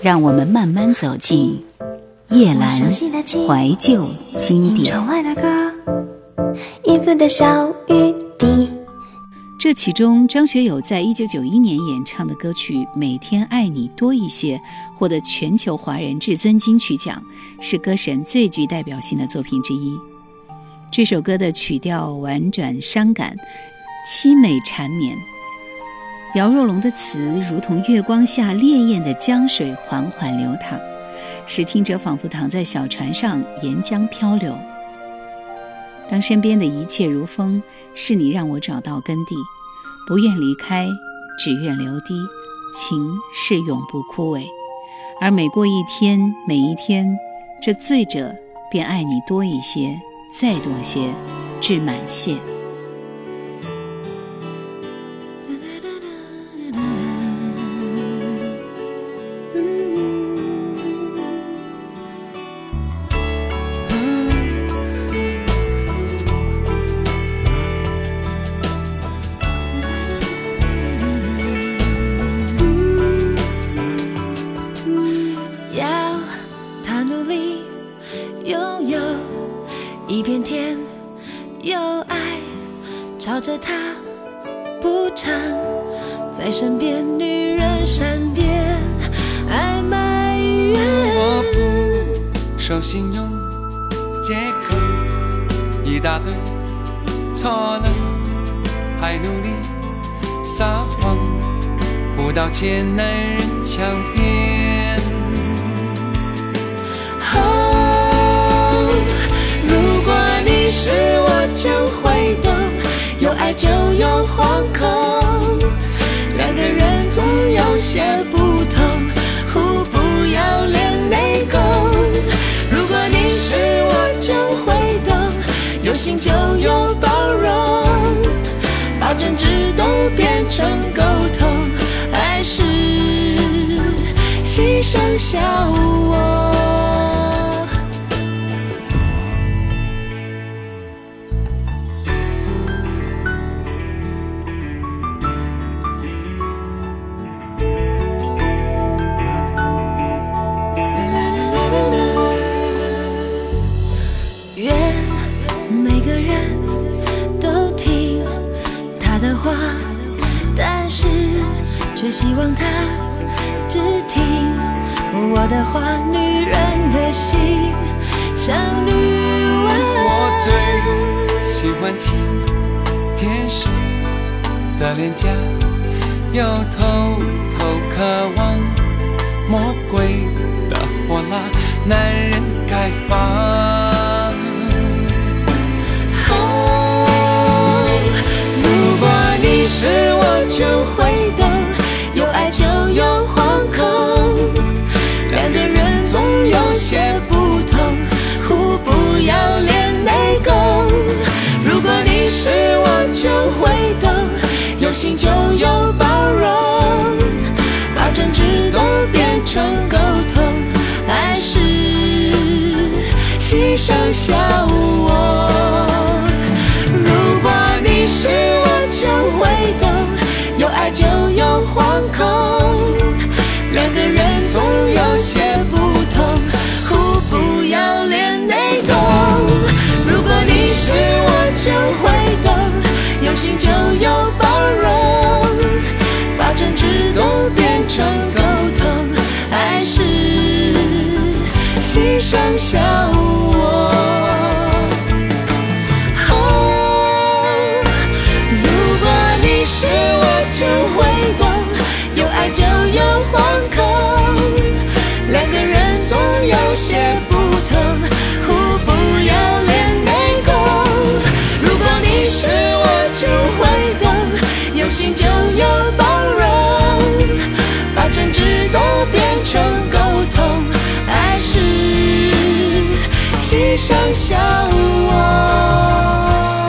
让我们慢慢走进叶阑怀旧经典。这其中，张学友在一九九一年演唱的歌曲《每天爱你多一些》获得全球华人至尊金曲奖，是歌神最具代表性的作品之一。这首歌的曲调婉转伤感，凄美缠绵。姚若龙的词如同月光下烈焰的江水缓缓流淌，使听者仿佛躺在小船上沿江漂流。当身边的一切如风，是你让我找到根蒂，不愿离开，只愿留低。情是永不枯萎，而每过一天，每一天，这醉者便爱你多一些，再多些，至满泻。有爱，朝着他补偿，在身边女人善变，爱埋怨。我不守信用，借口一大堆，错了还努力撒谎，不道歉男人强辩。你是我就会懂，有爱就有惶恐，两个人总有些不同，互不要连累够。是我就会懂，有心就有包容，把争执都变成沟通，爱是牺牲小我。却希望他只听我的话，女人的心像女王。我最喜欢亲天使的脸颊，又偷偷渴望魔鬼的火辣，男人该放。如果你是我，就会懂。有爱就有惶恐，两个人总有些不同，互不要连累够。如果你是我，就会懂，有心就有包容，把争执都变成沟通，爱是牺牲小我。如果你是我，惶恐，两个人总有些不同，互不要连累够。如果你是我，就会懂，有心就有包容，把争执都变成沟通，爱是牺牲小我。心上向往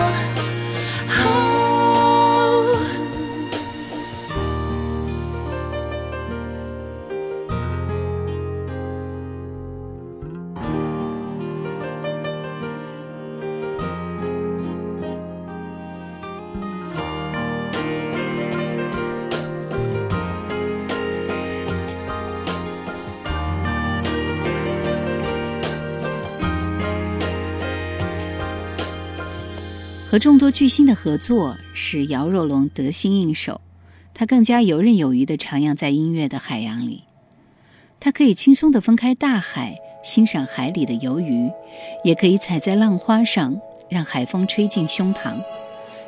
和众多巨星的合作使姚若龙得心应手，他更加游刃有余地徜徉在音乐的海洋里。他可以轻松地分开大海，欣赏海里的游鱼，也可以踩在浪花上，让海风吹进胸膛。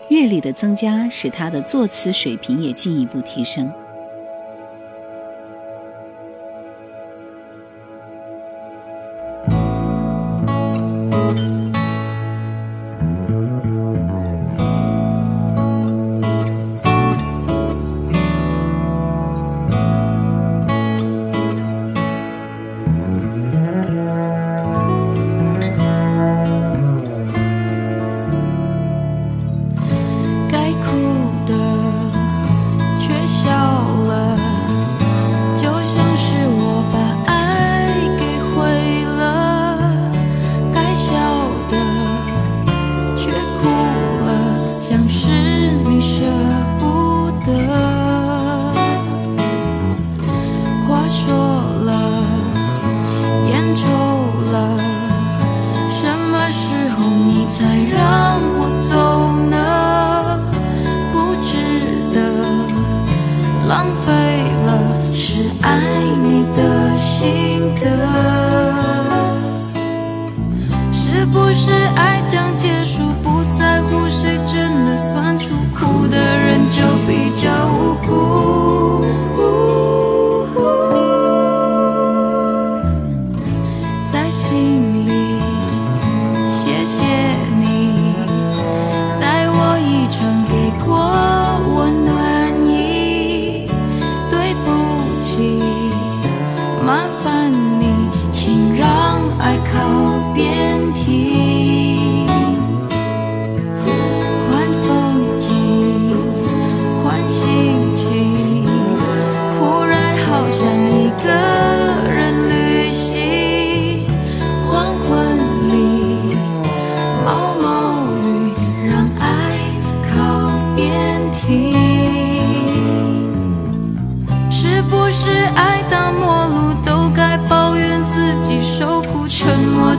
阅历的增加，使他的作词水平也进一步提升。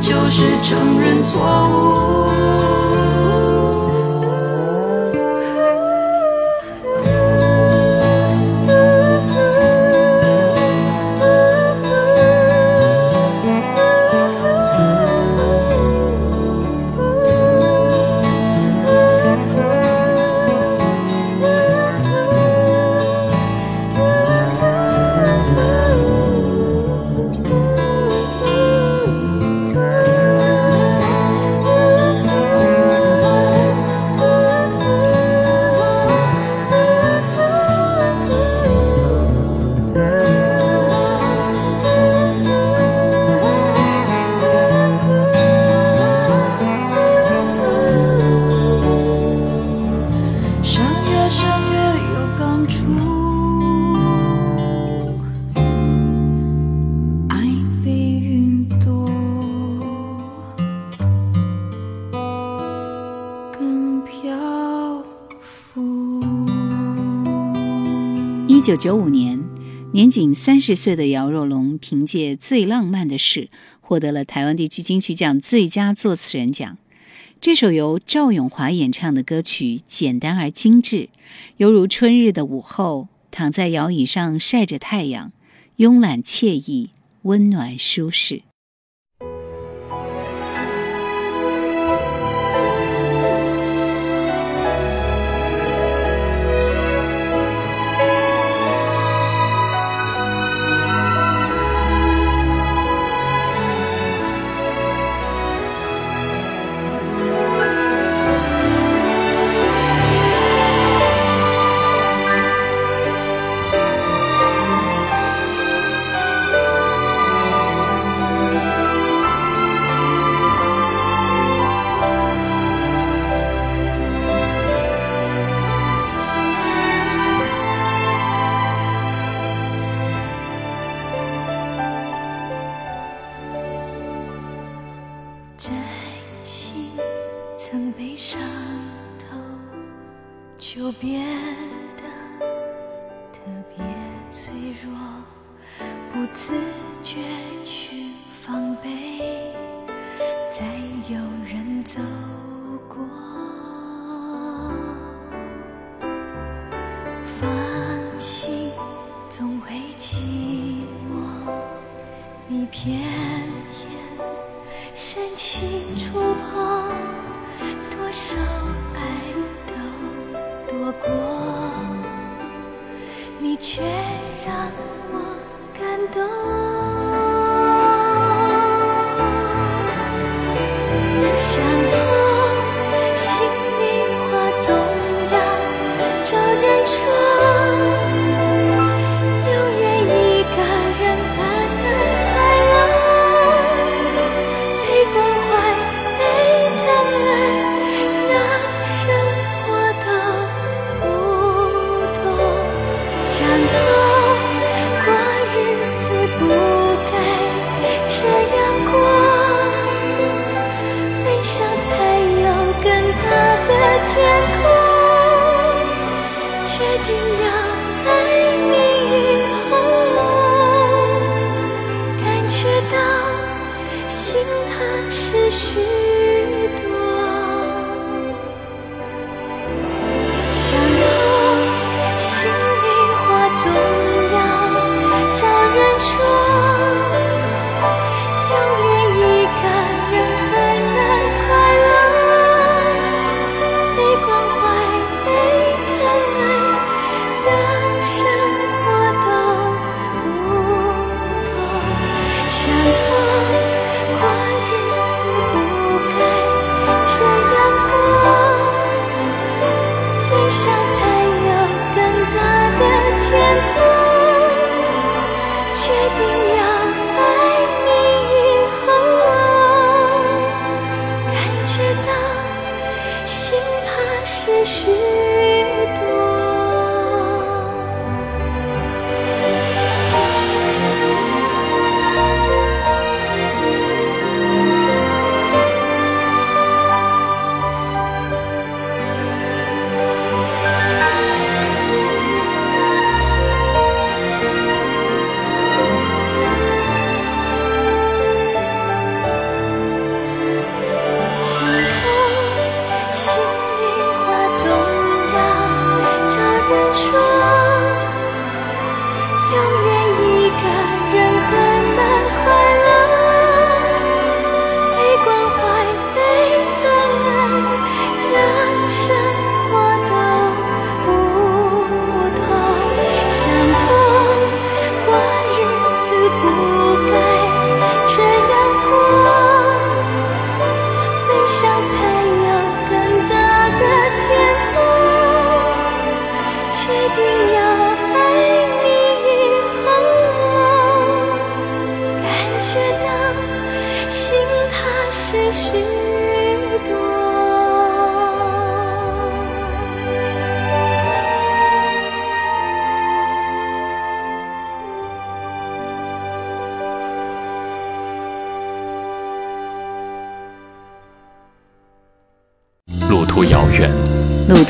就是承认错误。九九五年，年仅三十岁的姚若龙凭借《最浪漫的事》获得了台湾地区金曲奖最佳作词人奖。这首由赵咏华演唱的歌曲简单而精致，犹如春日的午后，躺在摇椅上晒着太阳，慵懒惬意，温暖舒适。一片片深情触碰多少爱都躲过你却让我感动。想通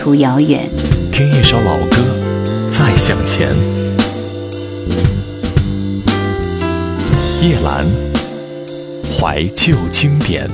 途遥远。听一首老歌，再向前。叶兰，怀旧经典。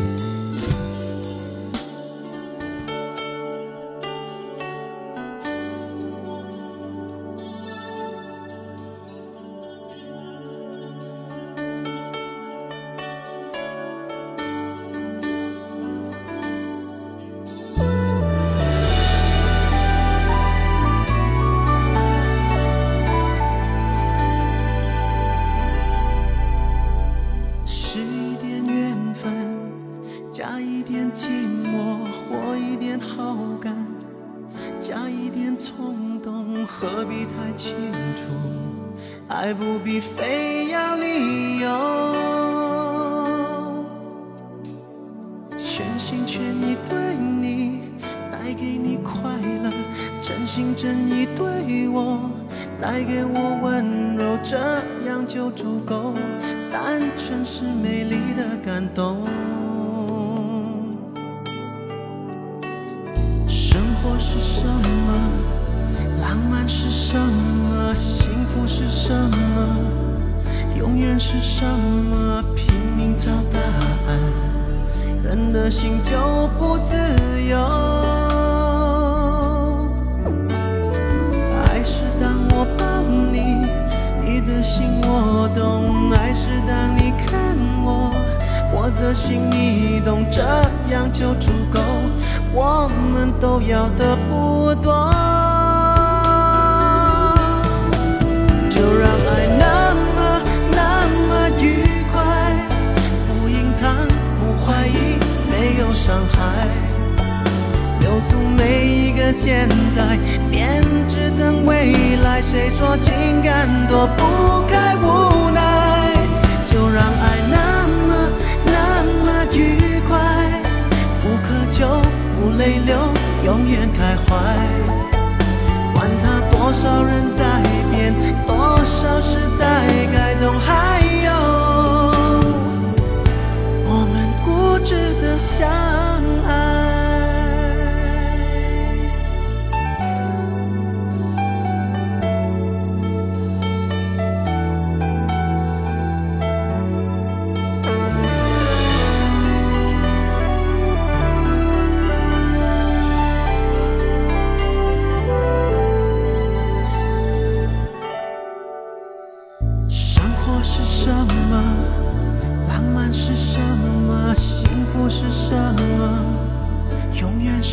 何必太清楚爱不必非要理由。全心全意对你带给你快乐真心真意对我带给我温柔这样就足够单纯是美丽的感动。是什么拼命找答案人的心就不自由。爱是当我抱你你的心我懂爱是当你看我。我的心你懂这样就足够我们都要的不多。就让伤害，留住每一个现在，编织成未来。谁说情感躲不开无奈？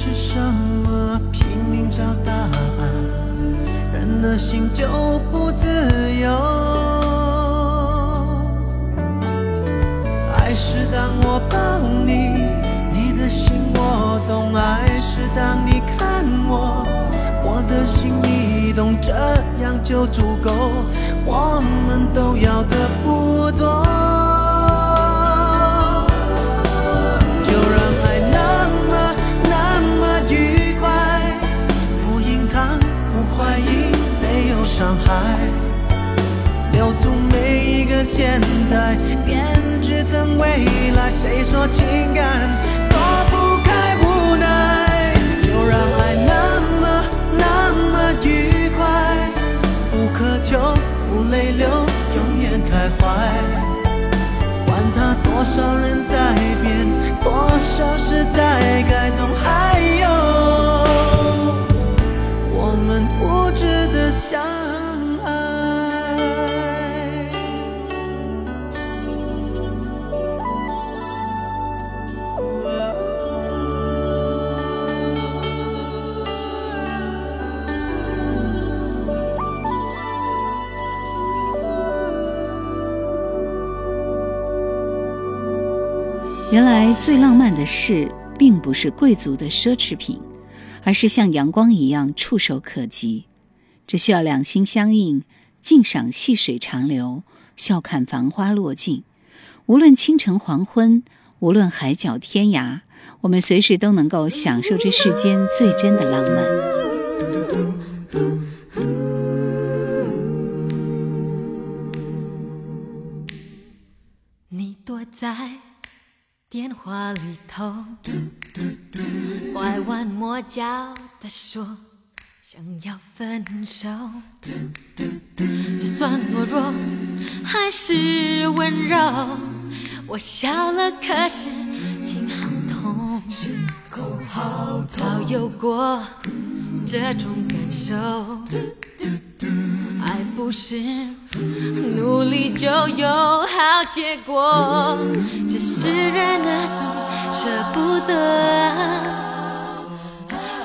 是什么？拼命找答案，人的心就不自由。爱是当我抱你，你的心我懂；爱是当你看我，我的心你懂，这样就足够，我们都要的不多。现在，编织成未来。谁说情感躲不开无奈？就让爱那么那么愉快，不苛求，不泪流，永远开怀。管他多少人在变，多少事在改，总还原来最浪漫的事，并不是贵族的奢侈品，而是像阳光一样触手可及。只需要两心相印，静赏细水长流，笑看繁花落尽。无论清晨黄昏，无论海角天涯，我们随时都能够享受这世间最真的浪漫。你躲在电话里头，拐弯抹角的说想要分手。就算懦弱还是温柔，我笑了，可是心好痛。早有过这种感受，爱不是努力就有好结果，只是人那种舍不得，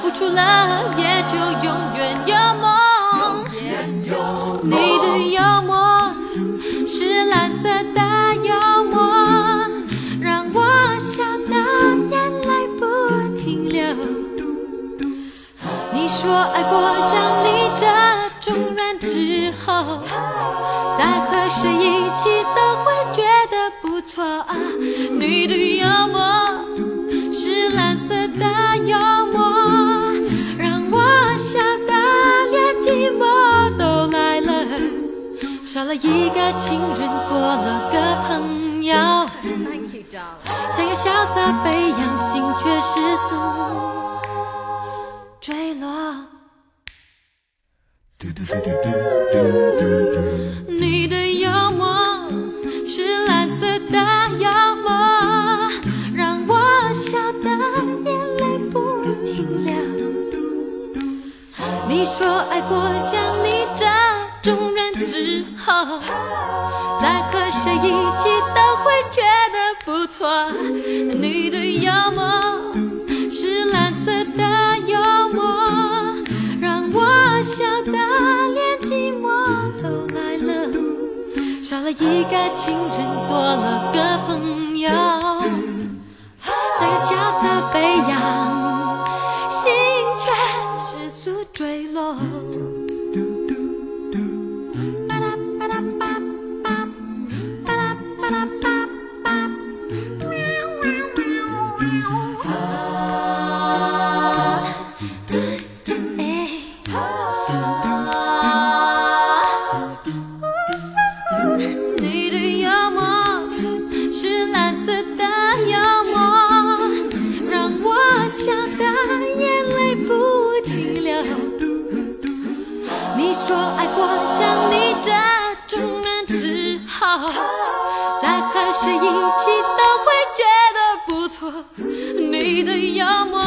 付出了也就永远有梦。你的幽默是蓝色的幽默，让我笑得眼泪不停流。你说爱过像谁一起都会觉得不错啊。你的幽默是蓝色的幽默，让我笑得连寂寞都来了。少了一个情人，多了个朋友。想要潇洒飞扬，心却失速坠落。你错，你的幽默是蓝色的幽默，让我笑得连寂寞都来了。少了一个情人，多了个朋友。再和谁一起都会觉得不错你的幽默